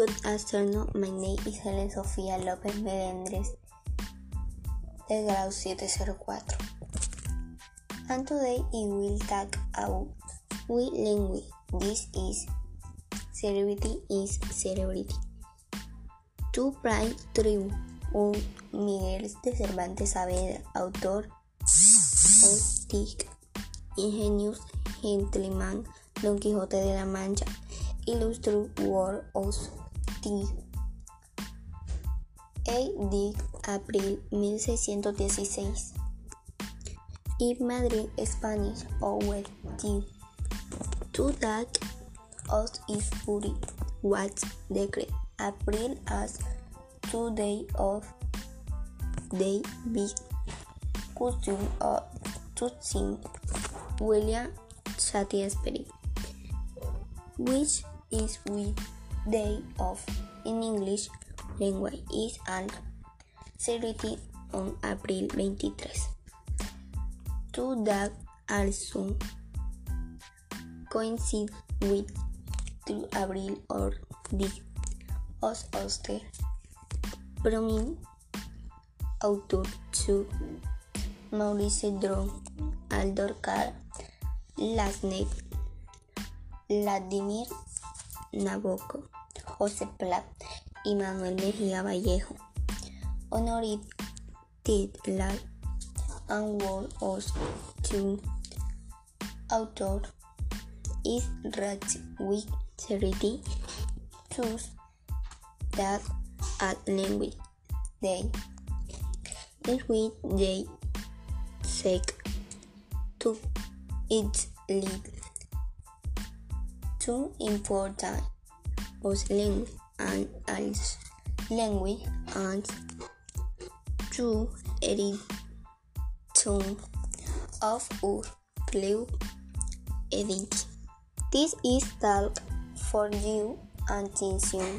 Good afternoon, my name is Helen Sofía López Melendres del grado 704. And today I will talk about we language. This is celebrity is celebrity. To Pride Tribu, un Miguel de Cervantes Saavedra, autor Ingenious Gentleman, Don Quijote de la Mancha, Illustrated World of Tea. 8 April 1616. In Madrid, Spanish, Orwell, T. To that of is fury was declared April as two day of day big custom of touching William Shakespeare, which is with day of in English language is and celebrated on April 23. Two that also coincide with 2 April or the Os Oster author to Maurice Dron, Aldor Cara, Lasnet, Vladimir Nabokov, José Plat y Manuel Mejía Vallejo. Honorit Titlar and World of Two Author is Ratchwick Charity choose that at language day in which they seek to its lead two important both language and as language and two edition of our clue edit. This is talk for you attention.